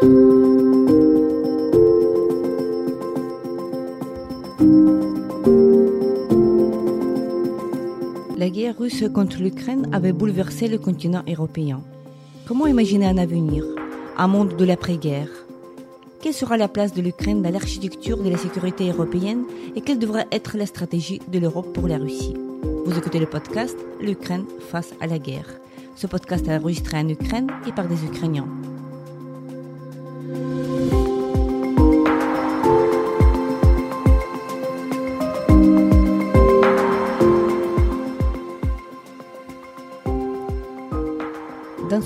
La guerre russe contre l'Ukraine avait bouleversé le continent européen. Comment imaginer un avenir, un monde de l'après-guerre? Quelle sera la place de l'Ukraine dans l'architecture de la sécurité européenne et quelle devrait être la stratégie de l'Europe pour la Russie? Vous écoutez le podcast L'Ukraine face à la guerre. Ce podcast est enregistré en Ukraine et par des Ukrainiens.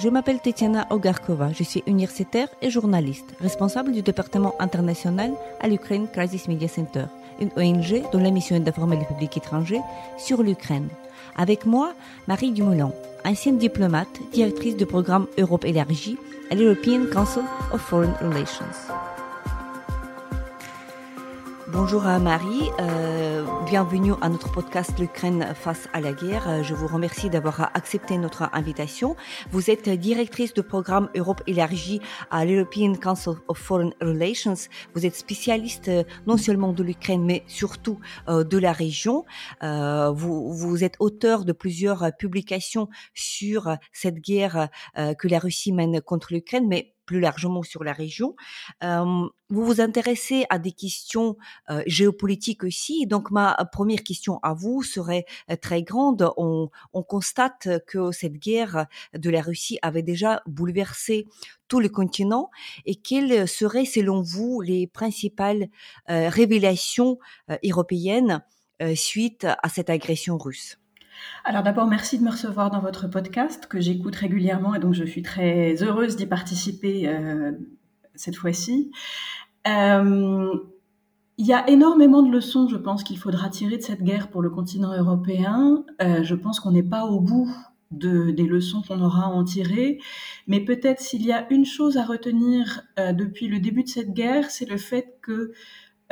Je m'appelle Tetiana Ogarkova, je suis universitaire et journaliste, responsable du département international à l'Ukraine Crisis Media Center, une ONG dont la mission est d'informer les publics étrangers sur l'Ukraine. Avec moi, Marie Dumoulin, ancienne diplomate, directrice du programme Europe élargie à l'European Council of Foreign Relations. Bonjour à Marie, euh, bienvenue à notre podcast L'Ukraine face à la guerre. Euh, je vous remercie d'avoir accepté notre invitation. Vous êtes directrice du programme Europe élargie à l'European Council of Foreign Relations. Vous êtes spécialiste euh, non seulement de l'Ukraine mais surtout euh, de la région. Euh, vous, vous êtes auteur de plusieurs publications sur cette guerre que la Russie mène contre l'Ukraine, mais plus largement sur la région. Vous vous intéressez à des questions géopolitiques aussi. Donc ma première question à vous serait très grande. On, on, constate que cette guerre de la Russie avait déjà bouleversé tout le continent. Et quelles seraient selon vous les principales révélations européennes suite à cette agression russe? Alors d'abord, merci de me recevoir dans votre podcast que j'écoute régulièrement et donc je suis très heureuse d'y participer euh, cette fois-ci. Euh, il y a énormément de leçons, je pense, qu'il faudra tirer de cette guerre pour le continent européen. Euh, je pense qu'on n'est pas au bout de, des leçons qu'on aura à en tirer, mais peut-être s'il y a une chose à retenir depuis le début de cette guerre, c'est le fait que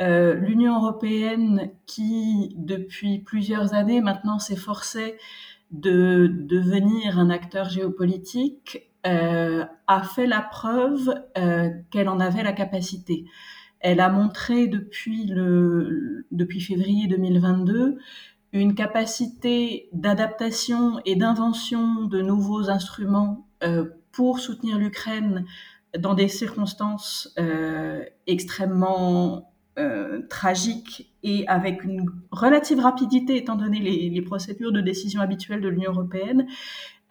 euh, l'Union européenne, qui depuis plusieurs années maintenant s'efforçait de devenir un acteur géopolitique, euh, a fait la preuve euh, qu'elle en avait la capacité. Elle a montré depuis, le, depuis février 2022 une capacité d'adaptation et d'invention de nouveaux instruments euh, pour soutenir l'Ukraine dans des circonstances euh, extrêmement euh, tragique et avec une relative rapidité, étant donné les, procédures de décision habituelles de l'Union européenne,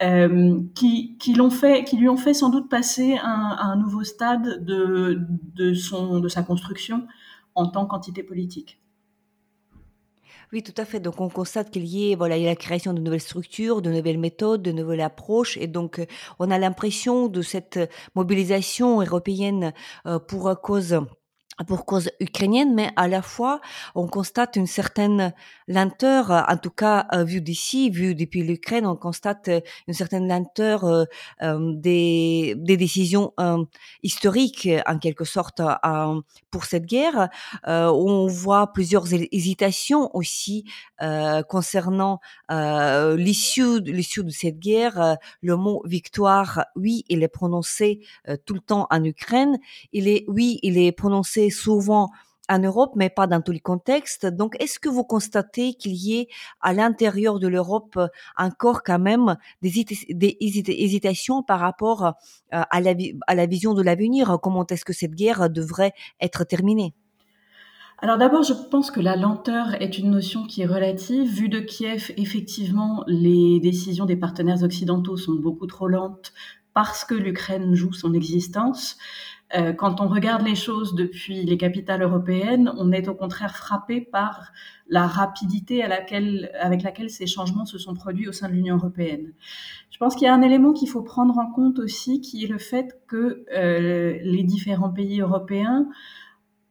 euh, qui, qui, l'ont fait, qui lui ont fait sans doute passer un, un nouveau stade de, de, son, de sa construction en tant qu'entité politique. Oui, tout à fait. Donc, on constate qu'il y voilà, il y a la création de nouvelles structures, de nouvelles méthodes, de nouvelles approches. Et donc, on a l'impression de cette mobilisation européenne euh, pour cause pour cause ukrainienne, mais à la fois, on constate une certaine lenteur, en tout cas euh, vu d'ici, vu depuis l'Ukraine, on constate euh, une certaine lenteur euh, euh, des, des, décisions euh, historiques, en quelque sorte, euh, pour cette guerre. on voit plusieurs hésitations aussi concernant l'issue l'issue de cette guerre. le mot victoire, oui, il est prononcé tout le temps en Ukraine. Il est, oui, il est prononcé souvent en Europe, mais pas dans tous les contextes. Donc, est-ce que vous constatez qu'il y ait à l'intérieur de l'Europe encore quand même des, hésitations par rapport euh, à la vision de l'avenir? Comment est-ce que cette guerre devrait être terminée? Alors d'abord, je pense que la lenteur est une notion qui est relative. Vu de Kiev, effectivement, les décisions des partenaires occidentaux sont beaucoup trop lentes parce que l'Ukraine joue son existence. Euh, quand on regarde les choses depuis les capitales européennes, on est au contraire frappé par la rapidité avec laquelle ces changements se sont produits au sein de l'Union européenne. Je pense qu'il y a un élément qu'il faut prendre en compte aussi, qui est le fait que euh, les différents pays européens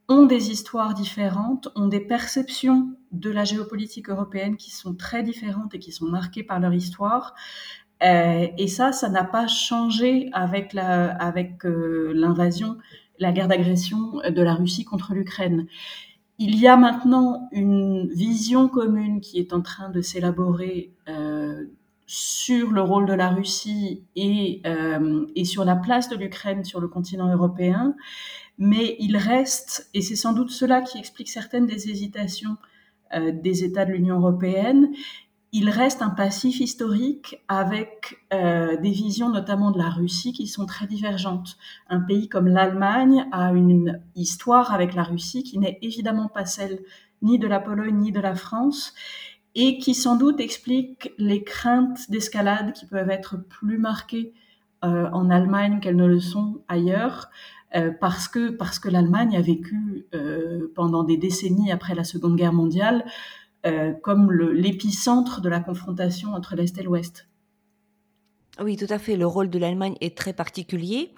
ont des histoires différentes, ont des perceptions de la géopolitique européenne qui sont très différentes et qui sont marquées par leur histoire. Euh, et ça, ça n'a pas changé avec euh, l'invasion, la guerre d'agression de la Russie contre l'Ukraine. Il y a maintenant une vision commune qui est en train de s'élaborer euh, sur le rôle de la Russie et, sur la place de l'Ukraine sur le continent européen mais il reste, et c'est sans doute cela qui explique certaines des hésitations des États de l'Union européenne, il reste un passif historique avec euh, des visions notamment de la Russie qui sont très divergentes. Un pays comme l'Allemagne a une histoire avec la Russie qui n'est évidemment pas celle ni de la Pologne ni de la France et qui sans doute explique les craintes d'escalade qui peuvent être plus marquées euh, en Allemagne qu'elles ne le sont ailleurs. Euh, parce que, parce que l'Allemagne a vécu pendant des décennies après la Seconde Guerre mondiale comme l'épicentre de la confrontation entre l'Est et l'Ouest. Oui, tout à fait. Le rôle de l'Allemagne est très particulier.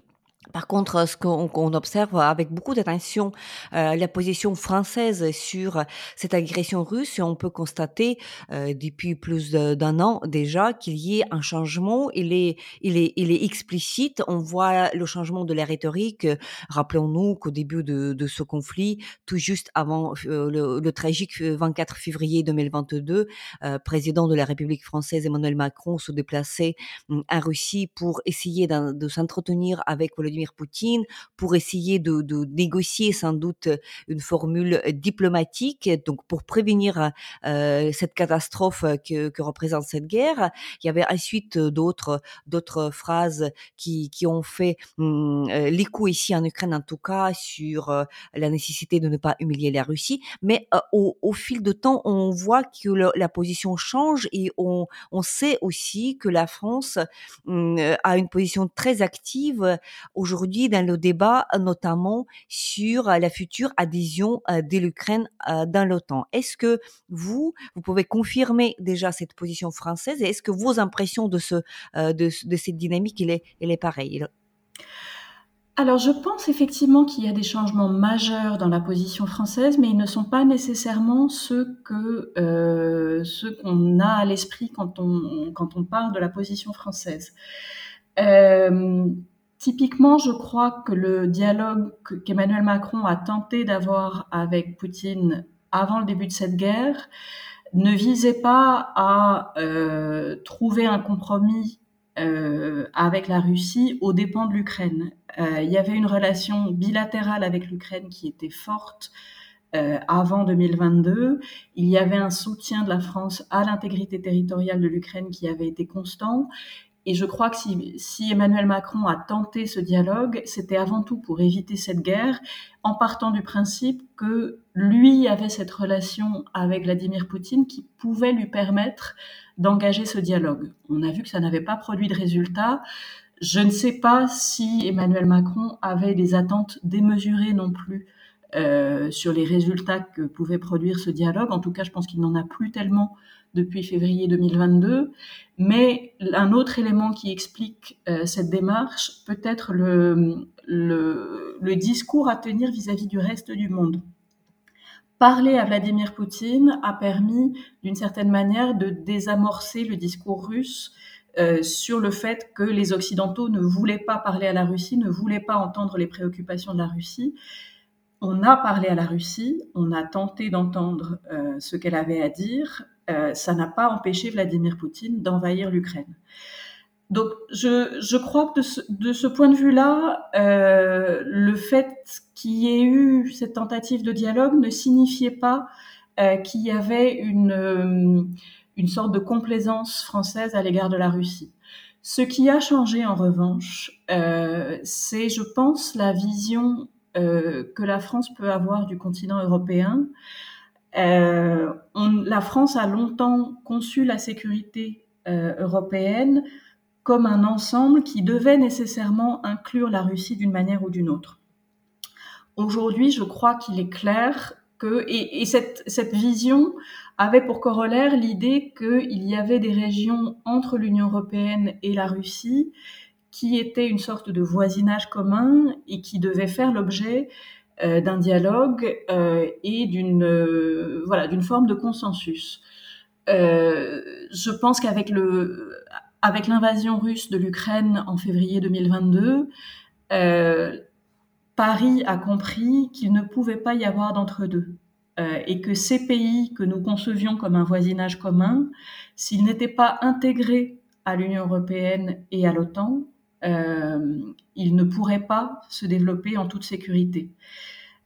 Par contre, ce qu'on observe avec beaucoup d'attention, euh, la position française sur cette agression russe, on peut constater euh, depuis plus d'un an déjà qu'il y ait un changement. Il est, il est, il est explicite. On voit le changement de la rhétorique. Rappelons-nous qu'au début de, de, ce conflit, tout juste avant euh, le, le, tragique 24 février 2022, euh, président de la République française Emmanuel Macron se déplaçait hum, en Russie pour essayer de s'entretenir avec Volodymyr Poutine pour essayer de, négocier sans doute une formule diplomatique, donc pour prévenir euh, cette catastrophe que, représente cette guerre. Il y avait ensuite d'autres phrases qui, ont fait euh, l'écho ici en Ukraine en tout cas sur euh, la nécessité de ne pas humilier la Russie. Mais au, fil de temps, on voit que la position change et on, sait aussi que la France hum, a une position très active aujourd'hui dans le débat, notamment sur la future adhésion de l'Ukraine dans l'OTAN. Est-ce que vous, vous pouvez confirmer déjà cette position française et est-ce que vos impressions de, ce, de, cette dynamique, elle est, elle est pareille? Alors, je pense effectivement qu'il y a des changements majeurs dans la position française, mais ils ne sont pas nécessairement ceux que euh, ceux qu'on a à l'esprit quand on quand on parle de la position française. Euh, Typiquement, je crois que le dialogue qu'Emmanuel Macron a tenté d'avoir avec Poutine avant le début de cette guerre ne visait pas à euh, trouver un compromis euh, avec la Russie aux dépens de l'Ukraine. Euh, il y avait une relation bilatérale avec l'Ukraine qui était forte avant 2022. Il y avait un soutien de la France à l'intégrité territoriale de l'Ukraine qui avait été constant. Et je crois que si, Emmanuel Macron a tenté ce dialogue, c'était avant tout pour éviter cette guerre, en partant du principe que lui avait cette relation avec Vladimir Poutine qui pouvait lui permettre d'engager ce dialogue. On a vu que ça n'avait pas produit de résultat. Je ne sais pas si Emmanuel Macron avait des attentes démesurées non plus euh, sur les résultats que pouvait produire ce dialogue. En tout cas, je pense qu'il n'en a plus tellement depuis février 2022. Mais un autre élément qui explique euh, cette démarche peut être le, discours à tenir vis-à-vis du reste du monde. Parler à Vladimir Poutine a permis, d'une certaine manière, de désamorcer le discours russe euh, sur le fait que les Occidentaux ne voulaient pas parler à la Russie, ne voulaient pas entendre les préoccupations de la Russie. On a parlé à la Russie, on a tenté d'entendre euh, ce qu'elle avait à dire, euh, ça n'a pas empêché Vladimir Poutine d'envahir l'Ukraine. Donc, je, crois que de ce, point de vue-là, euh, le fait qu'il y ait eu cette tentative de dialogue ne signifiait pas euh, qu'il y avait une, une sorte de complaisance française à l'égard de la Russie. Ce qui a changé, en revanche, c'est, je pense, la vision que la France peut avoir du continent européen euh, la France a longtemps conçu la sécurité euh, européenne comme un ensemble qui devait nécessairement inclure la Russie d'une manière ou d'une autre. Aujourd'hui, je crois qu'il est clair que, et, cette, cette, vision avait pour corollaire l'idée qu'il y avait des régions entre l'Union européenne et la Russie qui étaient une sorte de voisinage commun et qui devaient faire l'objet d'un dialogue et d'une voilà d'une forme de consensus. je pense qu'avec le avec l'invasion russe de l'Ukraine en février 2022, Paris a compris qu'il ne pouvait pas y avoir d'entre-deux. Euh, et que ces pays que nous concevions comme un voisinage commun, s'ils n'étaient pas intégrés à l'Union européenne et à l'OTAN, euh, ils ne pourraient pas se développer en toute sécurité.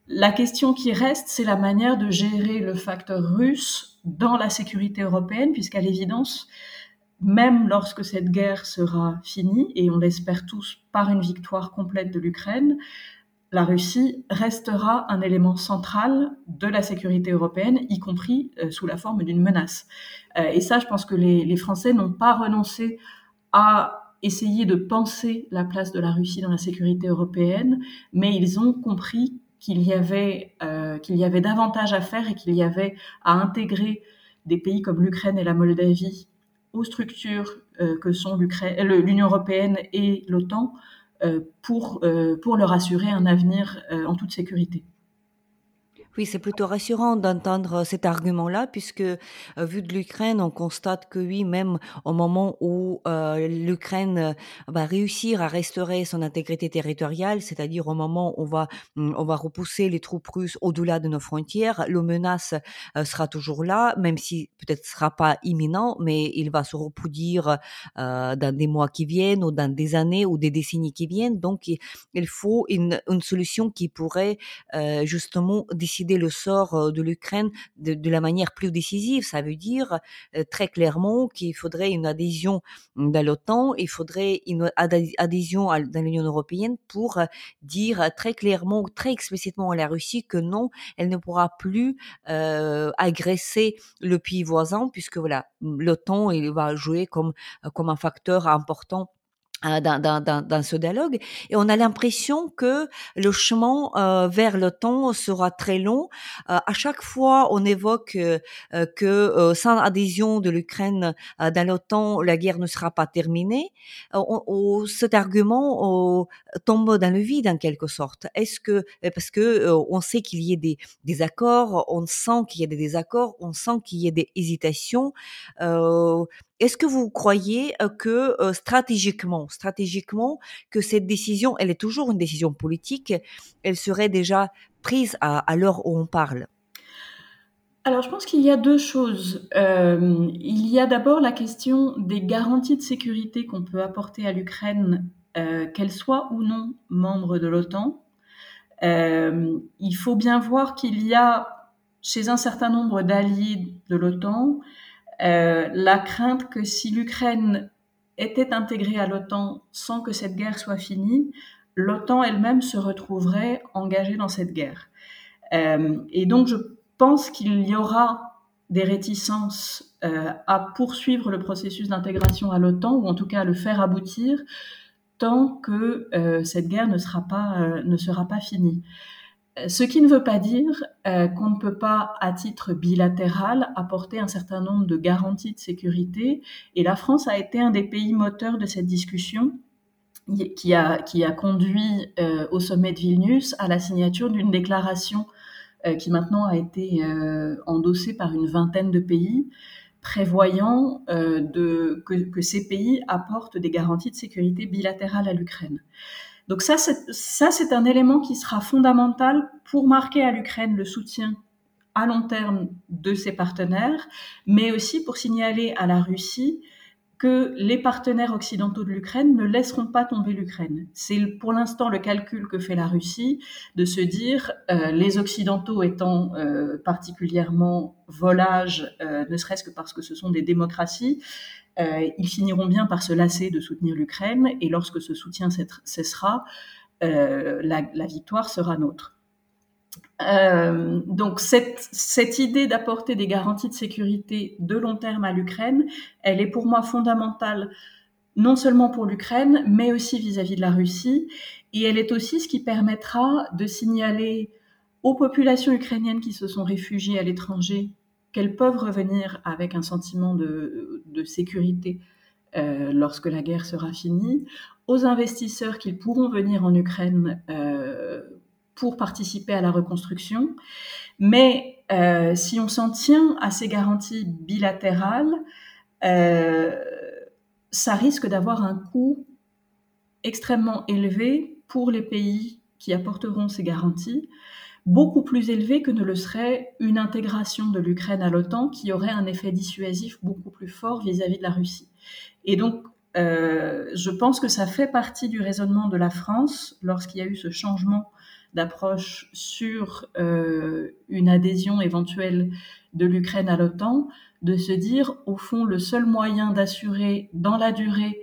La question qui reste, c'est la manière de gérer le facteur russe dans la sécurité européenne, puisqu'à l'évidence, même lorsque cette guerre sera finie, et on l'espère tous par une victoire complète de l'Ukraine, la Russie restera un élément central de la sécurité européenne, y compris euh, sous la forme d'une menace. Euh, et ça, je pense que les, Français n'ont pas renoncé à essayer de penser la place de la Russie dans la sécurité européenne, mais ils ont compris qu'il y avait euh, qu'il y avait davantage à faire et qu'il y avait à intégrer des pays comme l'Ukraine et la Moldavie aux structures que sont l'Union européenne et l'OTAN euh, pour, euh, leur assurer un avenir euh, en toute sécurité. Oui, c'est plutôt rassurant d'entendre cet argument-là, puisque euh, vu de l'Ukraine, on constate que oui, même au moment où euh, l'Ukraine euh, va réussir à restaurer son intégrité territoriale, c'est-à-dire au moment où on va, mm, on va repousser les troupes russes au-delà de nos frontières, le menace sera toujours là, même si peut-être sera pas imminent, mais il va se reproduire dans des mois qui viennent ou dans des années ou des décennies qui viennent. Donc, il, faut une, une, solution qui pourrait justement décider le sort de l'Ukraine de, la manière plus décisive. Ça veut dire très clairement qu'il faudrait une adhésion dans l'OTAN, il faudrait une adhésion dans l'Union européenne pour dire très clairement, très explicitement à la Russie que non, elle ne pourra plus agresser le pays voisin, puisque voilà, l'OTAN il va jouer comme comme un facteur important dans, dans, dans, ce dialogue et on a l'impression que le chemin euh, vers l'OTAN sera très long. Euh, à chaque fois, on évoque euh, que sans adhésion de l'Ukraine dans l'OTAN, la guerre ne sera pas terminée. On, cet argument tombe dans le vide en quelque sorte. Est-ce que parce que on sait qu'il y a des, des accords, on sent qu'il y a des désaccords, on sent qu'il y a des hésitations. Est-ce que vous croyez que stratégiquement, stratégiquement, que cette décision, elle est toujours une décision politique, elle serait déjà prise à, l'heure où on parle? Alors, je pense qu'il y a deux choses. il y a d'abord la question des garanties de sécurité qu'on peut apporter à l'Ukraine, qu'elle soit ou non membre de l'OTAN. il faut bien voir qu'il y a chez un certain nombre d'alliés de l'OTAN euh, la crainte que si l'Ukraine était intégrée à l'OTAN sans que cette guerre soit finie, l'OTAN elle-même se retrouverait engagée dans cette guerre. Euh, et donc je pense qu'il y aura des réticences euh, à poursuivre le processus d'intégration à l'OTAN, ou en tout cas à le faire aboutir, tant que cette guerre ne sera pas, ne sera pas finie. Ce qui ne veut pas dire euh, qu'on ne peut pas, à titre bilatéral, apporter un certain nombre de garanties de sécurité. Et la France a été un des pays moteurs de cette discussion qui a, conduit euh, au sommet de Vilnius à la signature d'une déclaration euh, qui maintenant a été endossée par une vingtaine de pays prévoyant que, ces pays apportent des garanties de sécurité bilatérales à l'Ukraine. Donc ça, c'est un élément qui sera fondamental pour marquer à l'Ukraine le soutien à long terme de ses partenaires, mais aussi pour signaler à la Russie que les partenaires occidentaux de l'Ukraine ne laisseront pas tomber l'Ukraine. C'est pour l'instant le calcul que fait la Russie de se dire euh, les Occidentaux étant euh, particulièrement volages, euh, ne serait-ce que parce que ce sont des démocraties, ils finiront bien par se lasser de soutenir l'Ukraine et lorsque ce soutien cessera, la, victoire sera nôtre. Euh, donc cette, cette idée d'apporter des garanties de sécurité de long terme à l'Ukraine, elle est pour moi fondamentale non seulement pour l'Ukraine, mais aussi vis-à-vis -vis de la Russie. Et elle est aussi ce qui permettra de signaler aux populations ukrainiennes qui se sont réfugiées à l'étranger qu'elles peuvent revenir avec un sentiment de, sécurité euh, lorsque la guerre sera finie, aux investisseurs qu'ils pourront venir en Ukraine euh, pour participer à la reconstruction. Mais euh, si on s'en tient à ces garanties bilatérales, euh, ça risque d'avoir un coût extrêmement élevé pour les pays qui apporteront ces garanties, beaucoup plus élevé que ne le serait une intégration de l'Ukraine à l'OTAN qui aurait un effet dissuasif beaucoup plus fort vis-à-vis de la Russie. Et donc, euh, je pense que ça fait partie du raisonnement de la France lorsqu'il y a eu ce changement d'approche sur euh, une adhésion éventuelle de l'Ukraine à l'OTAN, de se dire, au fond, le seul moyen d'assurer dans la durée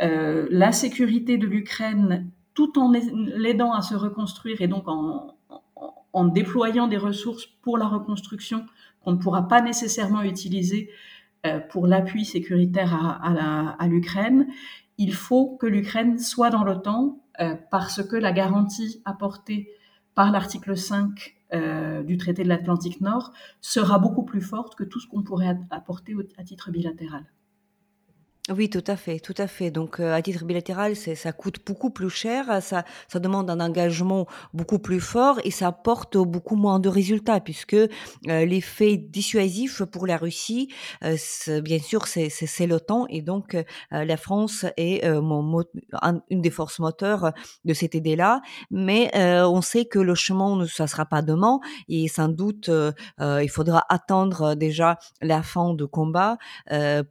euh, la sécurité de l'Ukraine tout en l'aidant à se reconstruire et donc en, déployant des ressources pour la reconstruction qu'on ne pourra pas nécessairement utiliser euh, pour l'appui sécuritaire à, l'Ukraine, il faut que l'Ukraine soit dans l'OTAN parce que la garantie apportée par l'article 5 euh, du traité de l'Atlantique Nord sera beaucoup plus forte que tout ce qu'on pourrait apporter à titre bilatéral. Oui, tout à fait, tout à fait. Donc, euh, à titre bilatéral, c'est, ça coûte beaucoup plus cher, ça, ça demande un engagement beaucoup plus fort et ça apporte beaucoup moins de résultats puisque euh, l'effet dissuasif pour la Russie, euh, bien sûr, c'est, c'est, l'OTAN et donc la France est mon, une des forces moteurs de cette idée-là. Mais on sait que le chemin, ça sera pas demain et sans doute il faudra attendre déjà la fin de combat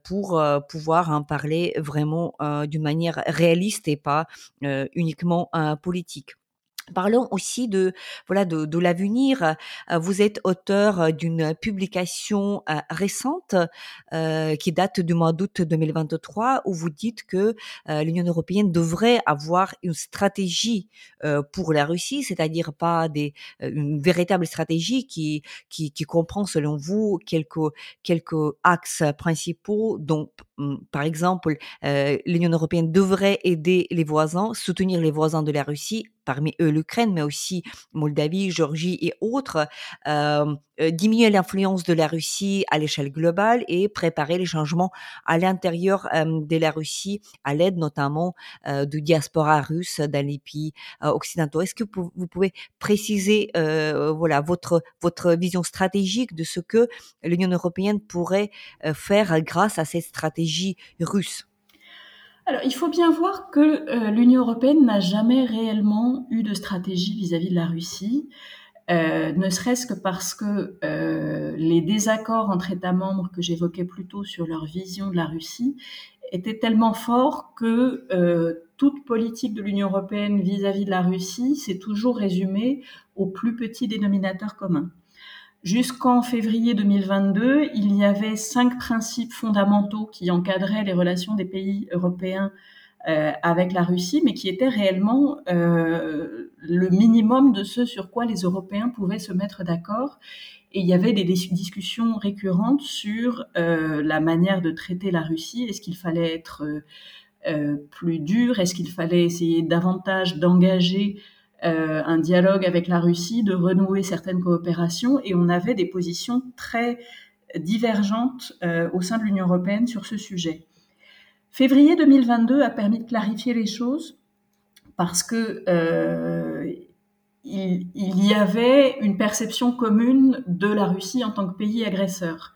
pour pouvoir parler vraiment d'une manière réaliste et pas uniquement politique. Parlons aussi de voilà de, de l'avenir. Euh, vous êtes auteur euh, d'une publication euh, récente qui date du mois d'août 2023 où vous dites que l'Union européenne devrait avoir une stratégie pour la Russie, c'est-à-dire pas des une véritable stratégie qui qui, qui comprend selon vous quelques quelques axes principaux dont hum, par exemple, l'Union européenne devrait aider les voisins, soutenir les voisins de la Russie parmi eux l'Ukraine, mais aussi Moldavie, Géorgie et autres, euh, euh, diminuer l'influence de la Russie à l'échelle globale et préparer les changements à l'intérieur euh, de la Russie, à l'aide notamment de diaspora russe dans les pays occidentaux. Est-ce que vous pouvez préciser voilà votre votre vision stratégique de ce que l'Union européenne pourrait faire grâce à cette stratégie russe? Alors, il faut bien voir que euh, l'Union européenne n'a jamais réellement eu de stratégie vis-à-vis de la Russie, euh, ne serait-ce que parce que euh, les désaccords entre États membres que j'évoquais plus tôt sur leur vision de la Russie étaient tellement forts que toute politique de l'Union européenne vis-à-vis de la Russie s'est toujours résumée au plus petit dénominateur commun. Jusqu'en février 2022, il y avait cinq principes fondamentaux qui encadraient les relations des pays européens euh, avec la Russie, mais qui étaient réellement euh, le minimum de ce sur quoi les Européens pouvaient se mettre d'accord. Et il y avait des discussions récurrentes sur euh, la manière de traiter la Russie. Est-ce qu'il fallait être euh, plus dur? Est-ce qu'il fallait essayer davantage d'engager euh, un dialogue avec la Russie, de renouer certaines coopérations, et on avait des positions très divergentes euh, au sein de l'Union européenne sur ce sujet. Février 2022 a permis de clarifier les choses parce que euh, il, y avait une perception commune de la Russie en tant que pays agresseur.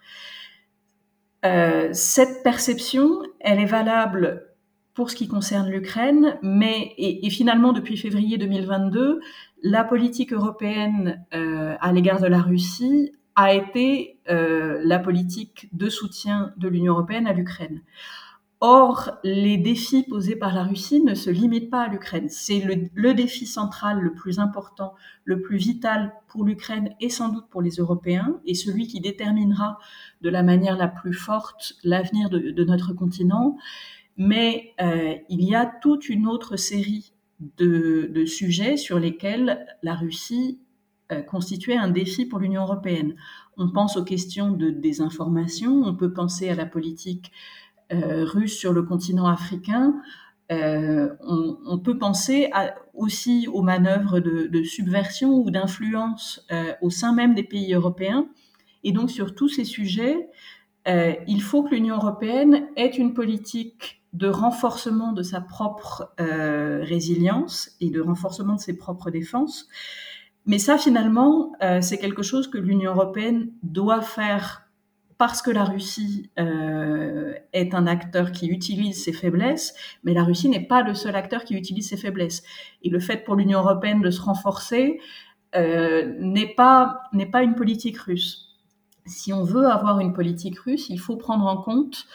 Cette perception, elle est valable pour ce qui concerne l'Ukraine, mais et, finalement depuis février 2022, la politique européenne euh, à l'égard de la Russie a été euh, la politique de soutien de l'Union européenne à l'Ukraine. Or, les défis posés par la Russie ne se limitent pas à l'Ukraine. C'est le, le, défi central, le plus important, le plus vital pour l'Ukraine et sans doute pour les Européens, et celui qui déterminera de la manière la plus forte l'avenir de, de notre continent mais euh, il y a toute une autre série de, sujets sur lesquels la Russie euh, constituait un défi pour l'Union européenne. On pense aux questions de désinformation, on peut penser à la politique euh, russe sur le continent africain, on, peut penser aussi aux manœuvres de, subversion ou d'influence au sein même des pays européens. Et donc sur tous ces sujets, il faut que l'Union européenne ait une politique de renforcement de sa propre résilience et de renforcement de ses propres défenses. Mais ça, finalement, c'est quelque chose que l'Union européenne doit faire parce que la Russie euh, est un acteur qui utilise ses faiblesses, mais la Russie n'est pas le seul acteur qui utilise ses faiblesses. Et le fait pour l'Union européenne de se renforcer euh, n'est pas n'est pas une politique russe. Si on veut avoir une politique russe, il faut prendre en compte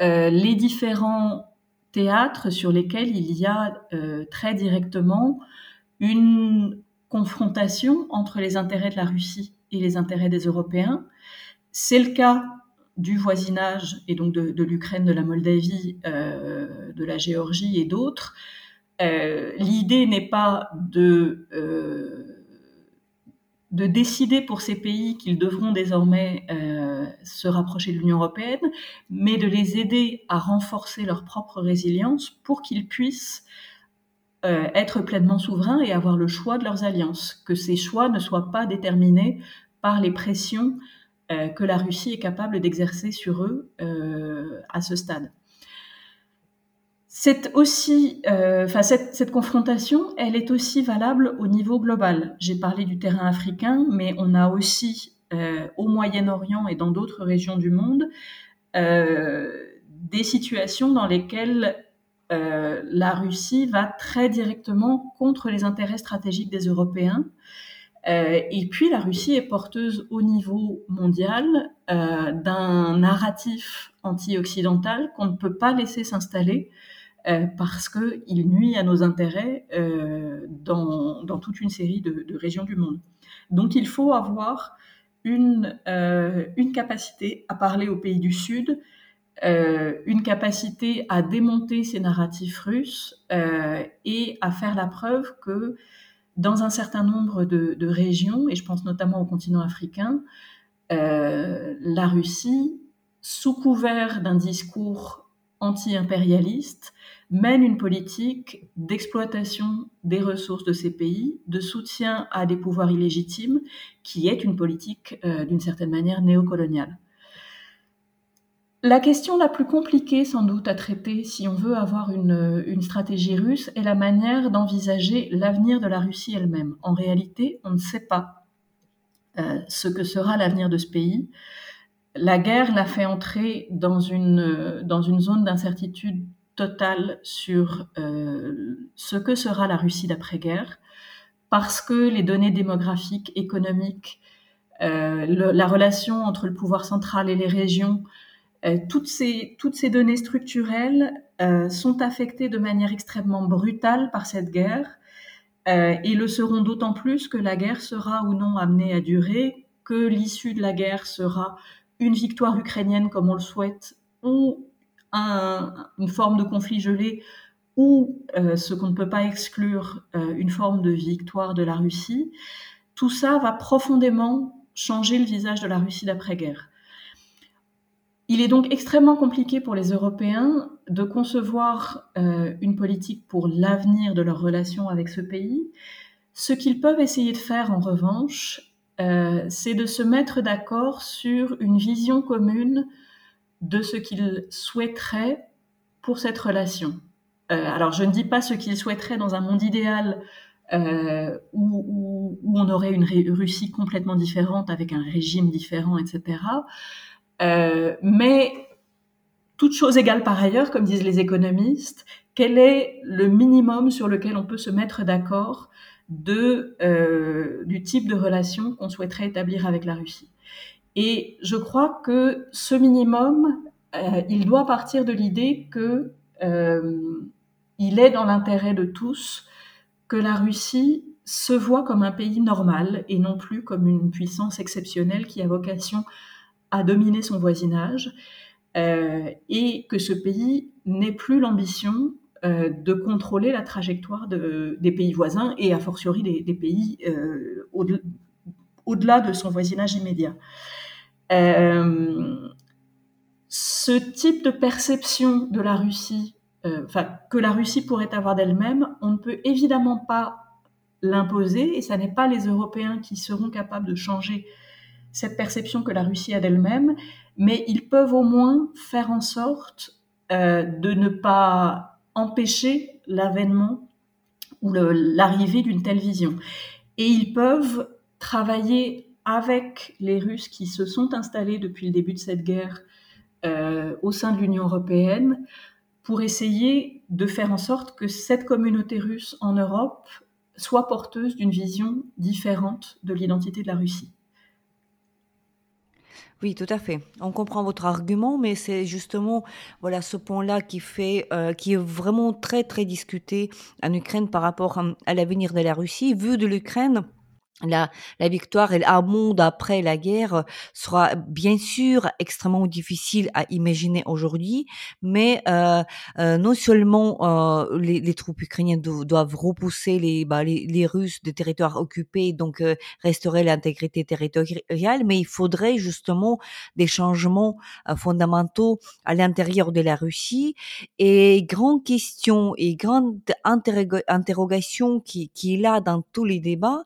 euh, les différents théâtres sur lesquels il y a euh, très directement une confrontation entre les intérêts de la Russie et les intérêts des Européens c'est le cas du voisinage et donc de, l'Ukraine, de la Moldavie, euh, de la Géorgie et d'autres. L'idée n'est pas de, de décider pour ces pays qu'ils devront désormais se rapprocher de l'Union européenne, mais de les aider à renforcer leur propre résilience pour qu'ils puissent être pleinement souverains et avoir le choix de leurs alliances, que ces choix ne soient pas déterminés par les pressions euh, que la Russie est capable d'exercer sur eux euh, à ce stade. C'est aussi, euh, enfin cette, confrontation, elle est aussi valable au niveau global. J'ai parlé du terrain africain, mais on a aussi au Moyen-Orient et dans d'autres régions du monde des situations dans lesquelles la Russie va très directement contre les intérêts stratégiques des Européens euh, et puis la Russie est porteuse au niveau mondial euh, d'un narratif anti-occidental qu'on ne peut pas laisser s'installer euh, parce qu'il nuit à nos intérêts euh, dans, dans, toute une série de, régions du monde. Donc il faut avoir une, euh, une capacité à parler aux pays du Sud, une capacité à démonter ces narratifs russes et à faire la preuve que dans un certain nombre de, régions, et je pense notamment au continent africain, la Russie, sous couvert d'un discours anti-impérialiste, mène une politique d'exploitation des ressources de ces pays, de soutien à des pouvoirs illégitimes, qui est une politique euh, d'une certaine manière néocoloniale. La question la plus compliquée sans doute à traiter si on veut avoir une, stratégie russe est la manière d'envisager l'avenir de la Russie elle-même. En réalité, on ne sait pas euh, ce que sera l'avenir de ce pays. La guerre l'a fait entrer dans une, dans une zone d'incertitude totale sur euh, ce que sera la Russie d'après-guerre, parce que les données démographiques, économiques, euh, la relation entre le pouvoir central et les régions euh, toutes, ces, toutes ces données structurelles sont affectées de manière extrêmement brutale par cette guerre et le seront d'autant plus que la guerre sera ou non amenée à durer, que l'issue de la guerre sera une victoire ukrainienne comme on le souhaite ou une forme de conflit gelé ou ce qu'on ne peut pas exclure, une forme de victoire de la Russie, tout ça va profondément changer le visage de la Russie d'après-guerre. Il est donc extrêmement compliqué pour les Européens de concevoir euh, une politique pour l'avenir de leurs relations avec ce pays. Ce qu'ils peuvent essayer de faire, en revanche, euh, c'est de se mettre d'accord sur une vision commune de ce qu'ils souhaiteraient pour cette relation. Euh, alors, je ne dis pas ce qu'ils souhaiteraient dans un monde idéal euh, où, où, on aurait une Russie complètement différente, avec un régime différent, etc. Mais toute chose égale par ailleurs, comme disent les économistes, quel est le minimum sur lequel on peut se mettre d'accord euh, du type de relation qu'on souhaiterait établir avec la Russie. Et je crois que ce minimum, euh, il doit partir de l'idée que euh, il est dans l'intérêt de tous que la Russie se voit comme un pays normal et non plus comme une puissance exceptionnelle qui a vocation à dominer son voisinage et que ce pays n'ait plus l'ambition euh, de contrôler la trajectoire de, des pays voisins et a fortiori des, pays euh, au-delà de son voisinage immédiat. ce type de perception de la Russie, que la Russie pourrait avoir d'elle-même, on ne peut évidemment pas l'imposer et ce n'est pas les Européens qui seront capables de changer cette perception que la Russie a d'elle-même, mais ils peuvent au moins faire en sorte euh, de ne pas empêcher l'avènement ou l'arrivée d'une telle vision. Et ils peuvent travailler avec les Russes qui se sont installés depuis le début de cette guerre euh, au sein de l'Union européenne pour essayer de faire en sorte que cette communauté russe en Europe soit porteuse d'une vision différente de l'identité de la Russie. Oui, tout à fait. On comprend votre argument, mais c'est justement ce point-là qui fait euh, qui est vraiment très très discuté en Ukraine par rapport à, à l'avenir de la Russie. Vu de l'Ukraine, la, la victoire et un monde après la guerre sera bien sûr extrêmement difficile à imaginer aujourd'hui, mais euh, euh, non seulement euh, les, les, troupes ukrainiennes doivent repousser les, bah, les, les, Russes des territoires occupés, donc euh, restaurer l'intégrité territoriale, mais il faudrait justement des changements euh, fondamentaux à l'intérieur de la Russie. Et grande question et grande interrogation qui, qui est là dans tous les débats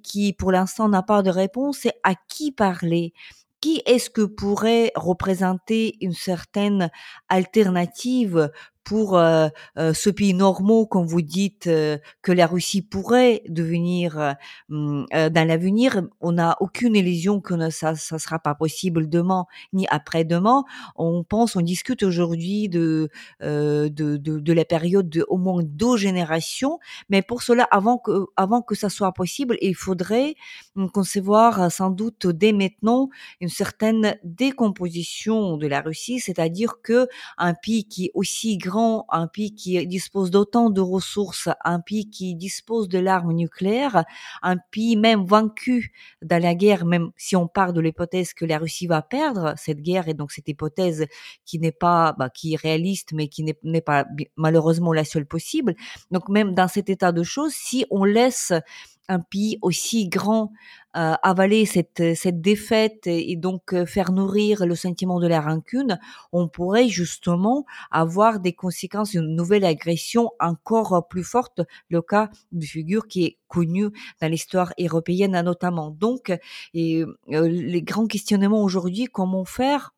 qui, pour l'instant, n'a pas de réponse, c'est à qui parler? Qui est-ce que pourrait représenter une certaine alternative pour euh, euh, ce pays normaux, quand vous dites euh, que la Russie pourrait devenir hum, dans l'avenir, on n'a aucune illusion que ça ça sera pas possible demain ni après-demain. On pense, on discute aujourd'hui de, de, de de la période de au moins deux générations, mais pour cela, avant que avant que ça soit possible, il faudrait hum, concevoir sans doute dès maintenant une certaine décomposition de la Russie, c'est-à-dire que un pays qui est aussi grand un pays qui dispose d'autant de ressources, un pays qui dispose de l'arme nucléaire, un pays même vaincu dans la guerre, même si on part de l'hypothèse que la Russie va perdre cette guerre, et donc cette hypothèse qui n'est pas, bah, qui est réaliste, mais qui n'est pas malheureusement la seule possible. Donc même dans cet état de choses, si on laisse un pays aussi grand euh, avaler cette, cette défaite et donc euh, faire nourrir le sentiment de la rancune, on pourrait justement avoir des conséquences d'une nouvelle agression encore plus forte, le cas de figure qui est connu dans l'histoire européenne notamment. Donc, euh, les grands questionnements aujourd'hui, comment faire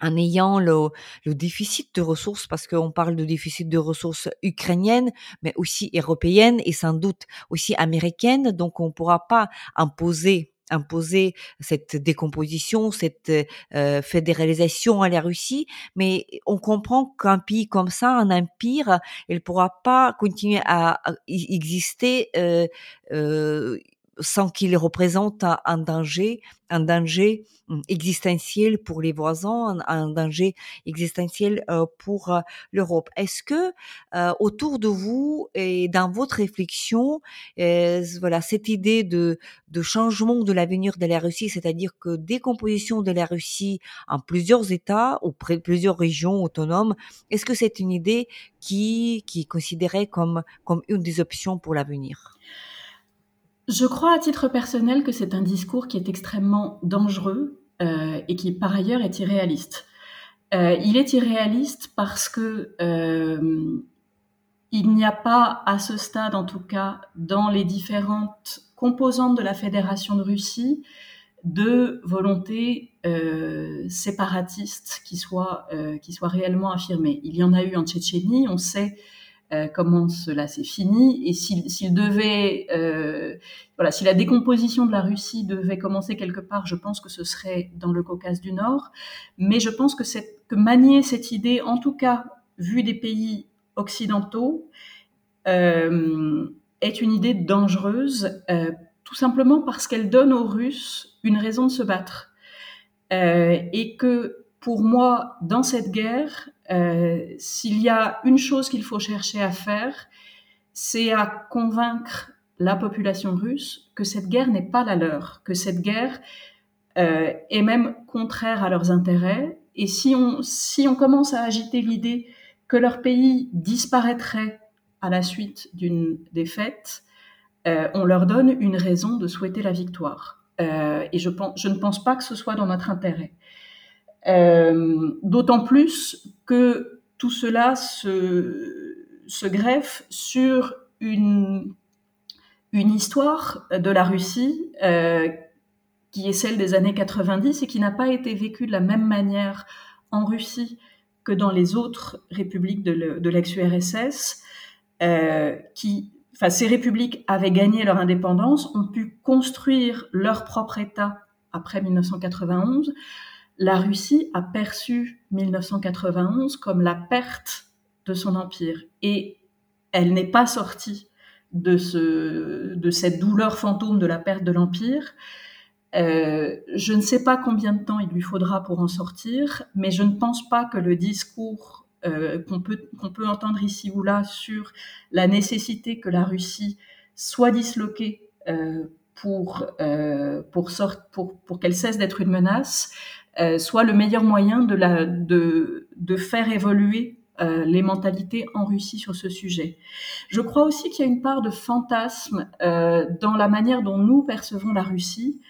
en ayant le, le, déficit de ressources, parce qu'on parle de déficit de ressources ukrainiennes, mais aussi européennes et sans doute aussi américaines. Donc, on ne pourra pas imposer imposer cette décomposition, cette euh, fédéralisation à la Russie, mais on comprend qu'un pays comme ça, un empire, il pourra pas continuer à, exister euh, euh, sans qu'il représente un danger, un danger hum, existentiel pour les voisins, un, danger existentiel euh, pour euh, l'Europe. Est-ce que euh, autour de vous et dans votre réflexion, voilà cette idée de, de changement de l'avenir de la Russie, c'est-à-dire que décomposition de la Russie en plusieurs États ou plusieurs régions autonomes, est-ce que c'est une idée qui qui est considérée comme comme une des options pour l'avenir? Je crois à titre personnel que c'est un discours qui est extrêmement dangereux euh, et qui par ailleurs est irréaliste. Euh, il est irréaliste parce que euh, il n'y a pas à ce stade, en tout cas, dans les différentes composantes de la Fédération de Russie, de volonté séparatiste qui soit, qui soit réellement affirmée. Il y en a eu en Tchétchénie, on sait euh, comment cela s'est fini et s'il devait, euh, voilà, si la décomposition de la Russie devait commencer quelque part, je pense que ce serait dans le Caucase du Nord. Mais je pense que, que manier cette idée, en tout cas vu des pays occidentaux, euh, est une idée dangereuse, tout simplement parce qu'elle donne aux Russes une raison de se battre. Et que pour moi, dans cette guerre, euh, s'il y a une chose qu'il faut chercher à faire, c'est à convaincre la population russe que cette guerre n'est pas la leur, que cette guerre euh, est même contraire à leurs intérêts. Et si on, si on commence à agiter l'idée que leur pays disparaîtrait à la suite d'une défaite, euh, on leur donne une raison de souhaiter la victoire. Et je, pense, je ne pense pas que ce soit dans notre intérêt. Euh, d'autant plus que tout cela se, greffe sur une, une histoire de la Russie euh, qui est celle des années 90 et qui n'a pas été vécue de la même manière en Russie que dans les autres républiques de l'ex-URSS, euh, qui, enfin, ces républiques avaient gagné leur indépendance, ont pu construire leur propre État après 1991. La Russie a perçu 1991 comme la perte de son empire et elle n'est pas sortie de, ce, de cette douleur fantôme de la perte de l'empire. Euh, je ne sais pas combien de temps il lui faudra pour en sortir, mais je ne pense pas que le discours euh, qu'on peut, peut entendre ici ou là sur la nécessité que la Russie soit disloquée euh, pour, pour, pour qu'elle cesse d'être une menace, soit le meilleur moyen de, la, de, de faire évoluer les mentalités en Russie sur ce sujet. Je crois aussi qu'il y a une part de fantasme euh, dans la manière dont nous percevons la Russie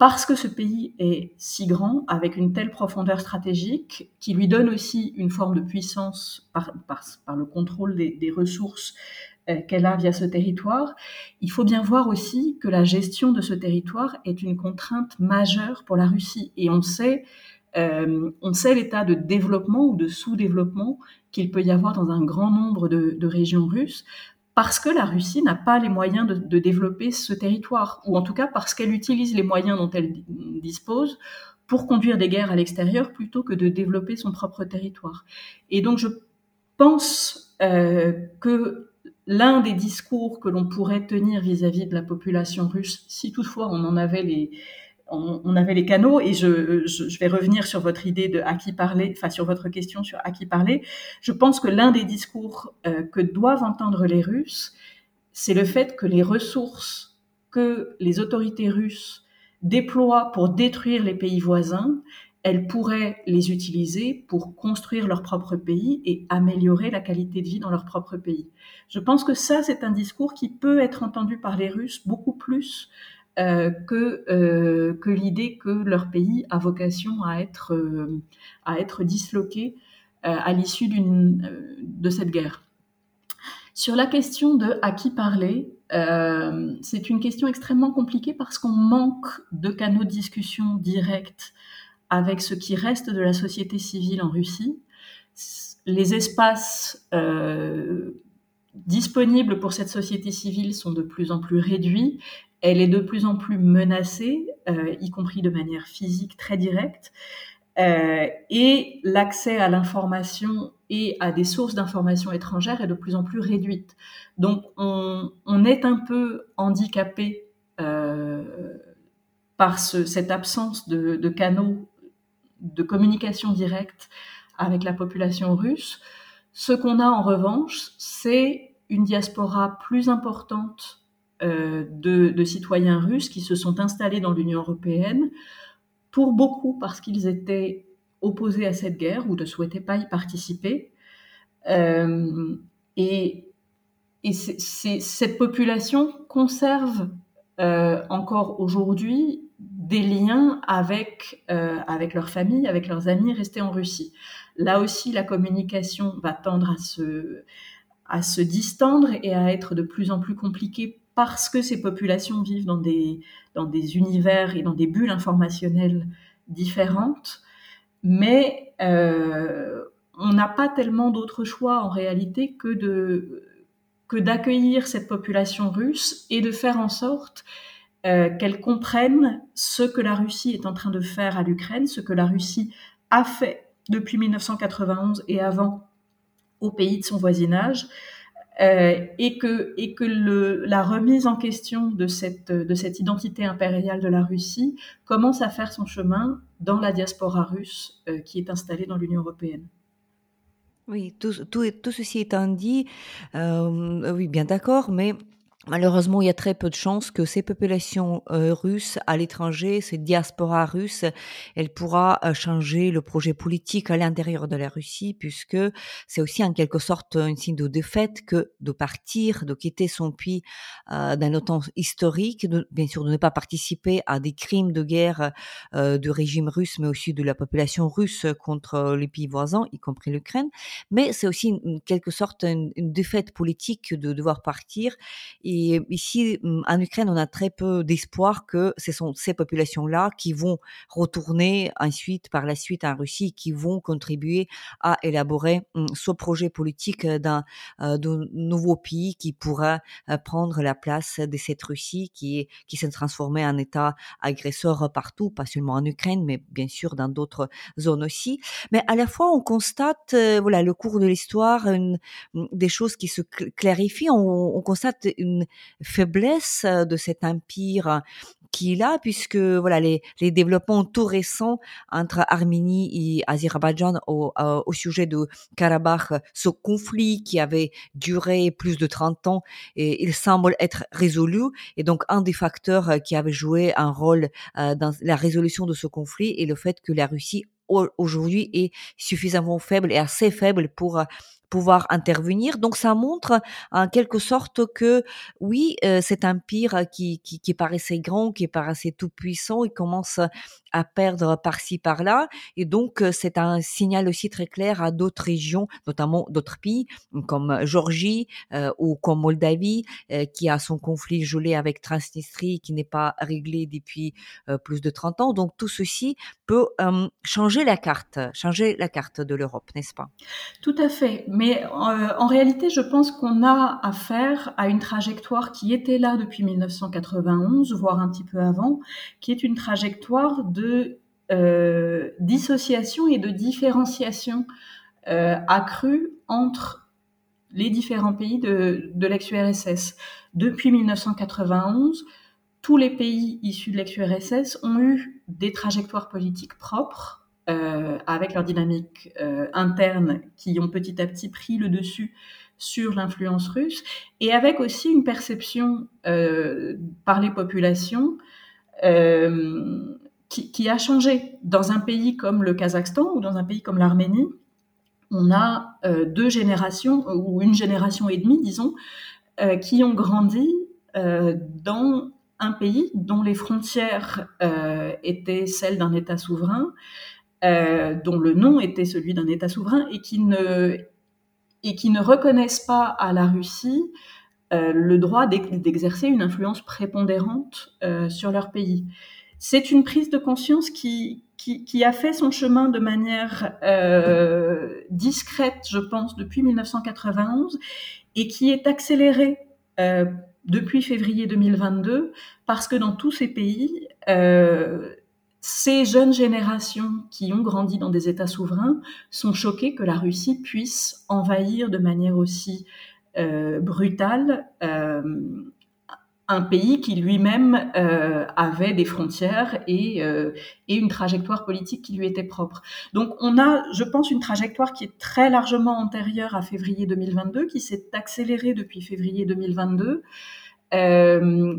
parce que ce pays est si grand, avec une telle profondeur stratégique, qui lui donne aussi une forme de puissance par, par, le contrôle des, des ressources euh, qu'elle a via ce territoire, il faut bien voir aussi que la gestion de ce territoire est une contrainte majeure pour la Russie. Et on sait, euh, on sait l'état de développement ou de sous-développement qu'il peut y avoir dans un grand nombre de, de régions russes parce que la Russie n'a pas les moyens de, développer ce territoire, ou en tout cas parce qu'elle utilise les moyens dont elle dispose pour conduire des guerres à l'extérieur plutôt que de développer son propre territoire. Et donc je pense euh, que l'un des discours que l'on pourrait tenir vis-à-vis de la population russe, si toutefois on en avait les, canaux et je, vais revenir sur votre idée de à qui parler, enfin sur votre question sur à qui parler. Je pense que l'un des discours euh, que doivent entendre les Russes, c'est le fait que les ressources que les autorités russes déploient pour détruire les pays voisins, elles pourraient les utiliser pour construire leur propre pays et améliorer la qualité de vie dans leur propre pays. Je pense que ça, c'est un discours qui peut être entendu par les Russes beaucoup plus euh, que, euh, que l'idée que leur pays a vocation à être, euh, à être disloqué à l'issue de cette guerre. Sur la question de à qui parler, c'est une question extrêmement compliquée parce qu'on manque de canaux de discussion directs avec ce qui reste de la société civile en Russie. Les espaces disponibles pour cette société civile sont de plus en plus réduits elle est de plus en plus menacée, euh, y compris de manière physique très directe. Euh, et l'accès à l'information et à des sources d'information étrangères est de plus en plus réduite. Donc on, est un peu handicapé euh, par cette absence de, canaux de communication directe avec la population russe. Ce qu'on a en revanche, c'est une diaspora plus importante euh, de, citoyens russes qui se sont installés dans l'Union européenne, pour beaucoup parce qu'ils étaient opposés à cette guerre ou ne souhaitaient pas y participer. Euh, et, cette population conserve euh, encore aujourd'hui des liens avec, avec leur famille, avec leurs amis restés en Russie. Là aussi, la communication va tendre à se, à se distendre et à être de plus en plus compliquée parce que ces populations vivent dans des, dans des univers et dans des bulles informationnelles différentes, mais euh, on n'a pas tellement d'autre choix en réalité que de que d'accueillir cette population russe et de faire en sorte euh, qu'elle comprenne ce que la Russie est en train de faire à l'Ukraine, ce que la Russie a fait depuis 1991 et avant au pays de son voisinage, euh, et que, et que la remise en question de cette, de cette identité impériale de la Russie commence à faire son chemin dans la diaspora russe euh, qui est installée dans l'Union européenne. Oui, tout, tout, tout, ceci étant dit, euh, oui, bien d'accord, mais Malheureusement, il y a très peu de chances que ces populations euh, russes à l'étranger, ces diasporas russes, elle pourra euh, changer le projet politique à l'intérieur de la Russie, puisque c'est aussi en quelque sorte un signe de défaite que de partir, de quitter son pays euh, d'un autant historique, bien sûr de ne pas participer à des crimes de guerre euh, du régime russe, mais aussi de la population russe contre les pays voisins, y compris l'Ukraine. Mais c'est aussi en quelque sorte une, défaite politique de devoir partir ici, mmh, en Ukraine, on a très peu d'espoir que ce sont ces populations-là qui vont retourner ensuite, par la suite, en Russie, qui vont contribuer à élaborer mmh, ce projet politique d'un nouveau pays qui pourra prendre la place de cette Russie qui, qui s'est transformée en État agresseur partout, pas seulement en Ukraine, mais bien sûr dans d'autres zones aussi. Mais à la fois, on constate, voilà, le cours de l'histoire, des choses qui se clarifient. On, on constate une faiblesse de cet empire qui est là, puisque voilà les, les développements tout récents entre Arménie et Azerbaïdjan au, sujet de Karabakh, ce conflit qui avait duré plus de 30 ans, et il semble être résolu. Et donc un des facteurs qui avait joué un rôle dans la résolution de ce conflit est le fait que la Russie aujourd'hui est suffisamment faible et assez faible pour pouvoir intervenir. Donc ça montre en quelque sorte que oui, euh, cet empire qui, qui, paraissait grand, qui paraissait tout puissant, il commence à perdre par-ci par-là. Et donc euh, c'est un signal aussi très clair à d'autres régions, notamment d'autres pays comme Georgie euh, ou comme Moldavie, qui a son conflit gelé avec Transnistrie qui n'est pas réglé depuis plus de 30 ans. Donc tout ceci peut changer la carte, changer la carte de l'Europe, n'est-ce pas? Tout à fait. Mais euh, en réalité, je pense qu'on a affaire à une trajectoire qui était là depuis 1991, voire un petit peu avant, qui est une trajectoire de euh, dissociation et de différenciation euh, accrue entre les différents pays de, de l'ex-URSS. Depuis 1991, tous les pays issus de l'ex-URSS ont eu des trajectoires politiques propres euh, avec leur dynamique euh, interne qui ont petit à petit pris le dessus sur l'influence russe, et avec aussi une perception euh, par les populations qui, a changé. Dans un pays comme le Kazakhstan ou dans un pays comme l'Arménie, on a deux générations, ou une génération et demie, disons, qui ont grandi dans un pays dont les frontières étaient celles d'un État souverain, dont le nom était celui d'un État souverain et qui ne, et qui ne reconnaissent pas à la Russie euh, le droit d'exercer une influence prépondérante euh, sur leur pays. C'est une prise de conscience qui, qui, qui, a fait son chemin de manière euh, discrète, je pense, depuis 1991 et qui est accélérée euh, depuis février 2022 parce que dans tous ces pays, euh, ces jeunes générations qui ont grandi dans des États souverains sont choquées que la Russie puisse envahir de manière aussi euh, brutale euh, un pays qui lui-même euh, avait des frontières et, euh, et, une trajectoire politique qui lui était propre. Donc on a, je pense, une trajectoire qui est très largement antérieure à février 2022, qui s'est accélérée depuis février 2022. Euh,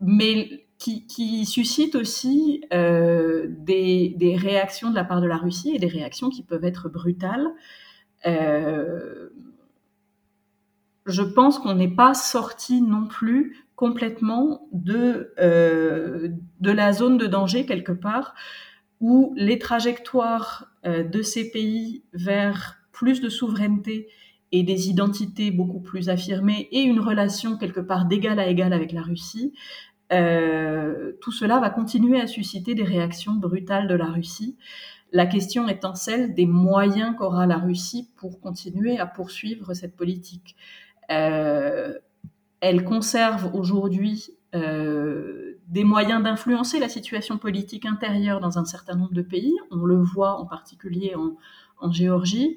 mais qui, suscite aussi euh, des, réactions de la part de la Russie et des réactions qui peuvent être brutales. Euh, je pense qu'on n'est pas sorti non plus complètement de, euh, de la zone de danger quelque part où les trajectoires de ces pays vers plus de souveraineté et des identités beaucoup plus affirmées et une relation quelque part d'égal à égal avec la Russie euh, tout cela va continuer à susciter des réactions brutales de la Russie. La question étant celle des moyens qu'aura la Russie pour continuer à poursuivre cette politique. Euh, elle conserve aujourd'hui euh, des moyens d'influencer la situation politique intérieure dans un certain nombre de pays. On le voit en particulier en, Géorgie.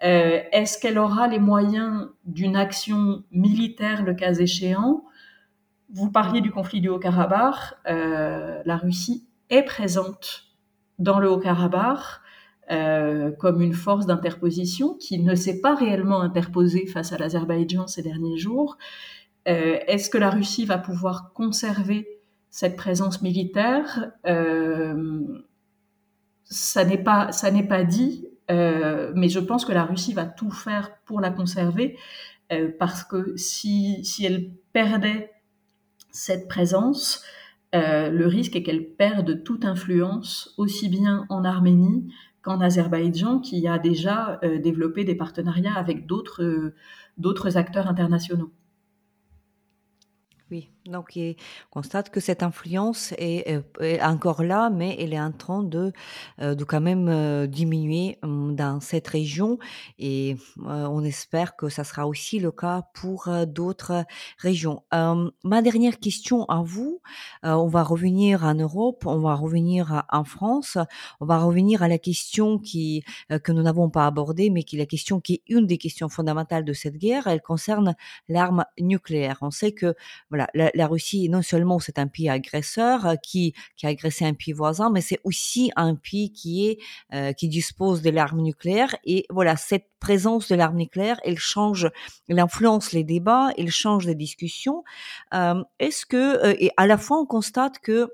Est-ce qu'elle aura les moyens d'une action militaire le cas échéant? Vous parliez du conflit du Haut-Karabakh. Euh, la Russie est présente dans le Haut-Karabakh euh, comme une force d'interposition qui ne s'est pas réellement interposée face à l'Azerbaïdjan ces derniers jours. Euh, Est-ce que la Russie va pouvoir conserver cette présence militaire? Ça n'est pas, pas dit, mais je pense que la Russie va tout faire pour la conserver parce que si, si elle perdait cette présence, euh, le risque est qu'elle perde toute influence, aussi bien en Arménie qu'en Azerbaïdjan, qui a déjà euh, développé des partenariats avec d'autres, d'autres acteurs internationaux. Oui, donc on constate que cette influence est, est encore là, mais elle est en train de, de quand même, heu, diminuer, mmh, dans cette région et on espère que ça sera aussi le cas pour, d'autres régions. Hem, ma dernière question à vous, on va revenir en Europe, on va revenir en France, on va revenir à la question qui, que nous n'avons pas abordée, mais qui est la question qui est une des questions fondamentales de cette guerre. Elle concerne l'arme nucléaire. On sait que, voilà, la Russie, non seulement c'est un pays agresseur euh, qui, qui a agressé un pays voisin, mais c'est aussi un pays qui est euh, qui dispose de l'arme nucléaire. Et voilà, cette présence de l'arme nucléaire, elle change, elle influence les débats, elle change les discussions. Euh, Est-ce que euh, et à la fois on constate que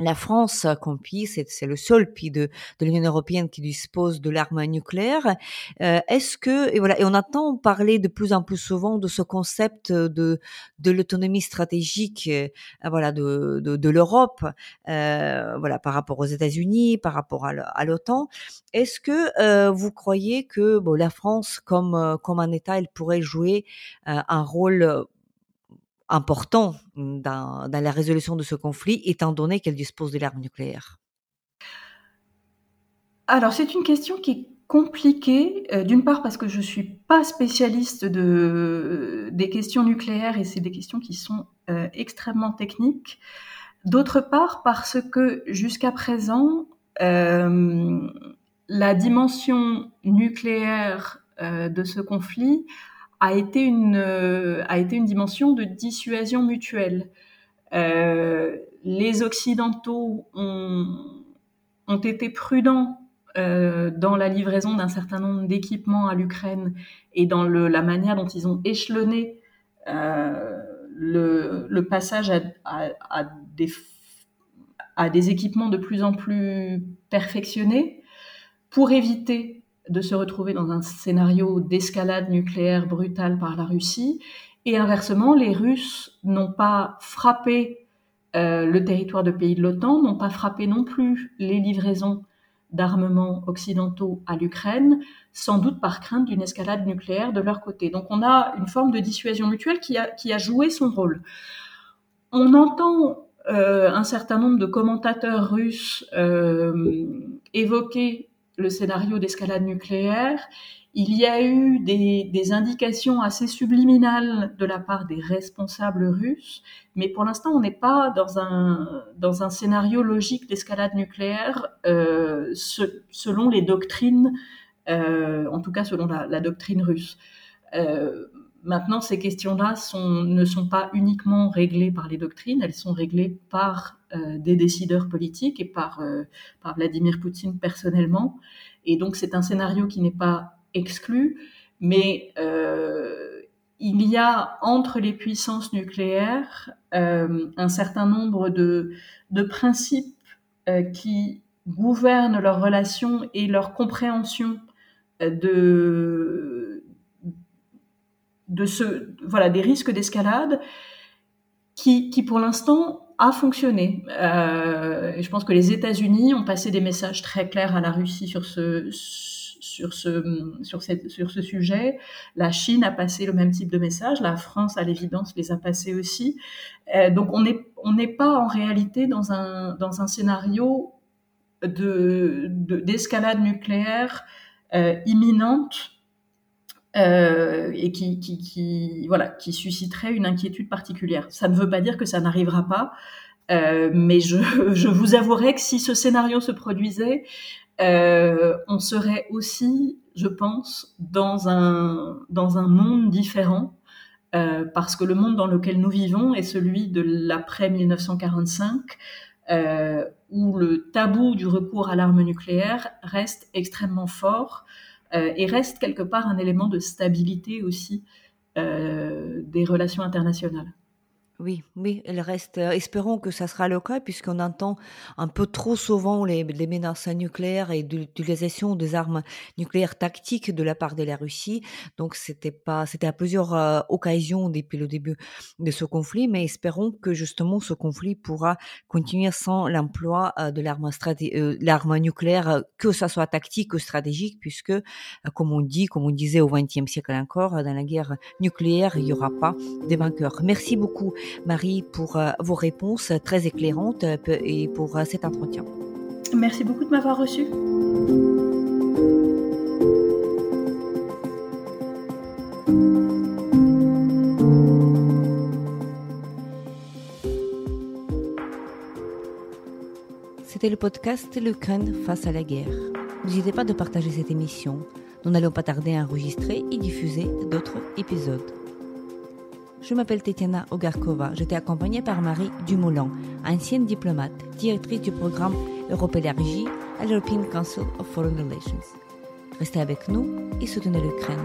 la France, comme pays, c'est le seul pays de, de l'Union européenne qui dispose de l'arme nucléaire. Euh, Est-ce que et voilà et on entend parler de plus en plus souvent de ce concept de de l'autonomie stratégique, euh, voilà de de, de l'Europe, euh, voilà par rapport aux États-Unis, par rapport à, l'OTAN. Est-ce que euh, vous croyez que bon la France comme euh, comme un État, elle pourrait jouer un rôle important dans, la résolution de ce conflit, étant donné qu'elle dispose de l'arme nucléaire Alors, c'est une question qui est compliquée, euh, d'une part parce que je suis pas spécialiste de, des questions nucléaires et c'est des questions qui sont euh, extrêmement techniques. D'autre part parce que jusqu'à présent, euh, la dimension nucléaire de ce conflit a été une, euh, a été une dimension de dissuasion mutuelle. Euh, les Occidentaux ont, ont été prudents euh, dans la livraison d'un certain nombre d'équipements à l'Ukraine et dans la manière dont ils ont échelonné le, passage à, des, à des équipements de plus en plus perfectionnés pour éviter de se retrouver dans un scénario d'escalade nucléaire brutale par la Russie. Et inversement, les Russes n'ont pas frappé euh, le territoire de pays de l'OTAN, n'ont pas frappé non plus les livraisons d'armements occidentaux à l'Ukraine, sans doute par crainte d'une escalade nucléaire de leur côté. Donc on a une forme de dissuasion mutuelle qui a, a joué son rôle. On entend euh, un certain nombre de commentateurs russes euh, évoquer le scénario d'escalade nucléaire. Il y a eu des, indications assez subliminales de la part des responsables russes, mais pour l'instant, on n'est pas dans un, dans scénario logique d'escalade nucléaire euh, selon les doctrines, euh, en tout cas selon la, la doctrine russe. Euh, maintenant, ces questions-là ne sont pas uniquement réglées par les doctrines, elles sont réglées par euh, des décideurs politiques et par, euh, par Vladimir Poutine personnellement. Et donc, c'est un scénario qui n'est pas exclu, mais euh, il y a entre les puissances nucléaires un certain nombre de, principes qui gouvernent leurs relations et leur compréhension de, de ce, voilà, des risques d'escalade qui, qui, pour l'instant, a fonctionné. Euh, je pense que les États-Unis ont passé des messages très clairs à la Russie sur ce, sur ce, sur, cette, sur ce sujet. La Chine a passé le même type de message. La France, à l'évidence, les a passés aussi. Euh, donc, on n'est on pas en réalité dans un, dans un scénario de, d'escalade de, nucléaire euh, imminente euh, et qui, voilà, qui susciterait une inquiétude particulière. Ça ne veut pas dire que ça n'arrivera pas, euh, mais je, vous avouerai que si ce scénario se produisait, euh, on serait aussi, je pense, dans un, dans un monde différent, parce que le monde dans lequel nous vivons est celui de l'après 1945, euh, où le tabou du recours à l'arme nucléaire reste extrêmement fort et reste quelque part un élément de stabilité aussi euh, des relations internationales. Oui, oui, elle reste. Euh, espérons que ça sera le cas, puisqu'on entend un peu trop souvent les, menaces nucléaires et l'utilisation des armes nucléaires tactiques de la part de la Russie. Donc, c'était pas, c'était à plusieurs euh, occasions depuis le début de ce conflit, mais espérons que justement ce conflit pourra continuer sans l'emploi euh, de l'arme nucléaire, que ça soit tactique ou stratégique, puisque, comme on dit, comme on disait au XXe siècle encore, dans la guerre nucléaire, il n'y aura pas de vainqueurs. Merci beaucoup. Marie, pour vos réponses très éclairantes et pour cet entretien. Merci beaucoup de m'avoir reçu. C'était le podcast L'Ukraine face à la guerre. N'hésitez pas de partager cette émission. Nous n'allons pas tarder à enregistrer et diffuser d'autres épisodes. Je m'appelle Tetiana Ogarkova. J'étais accompagnée par Marie Dumoulin, ancienne diplomate, directrice du programme Europe élargie à l'European Council of Foreign Relations. Restez avec nous et soutenez l'Ukraine.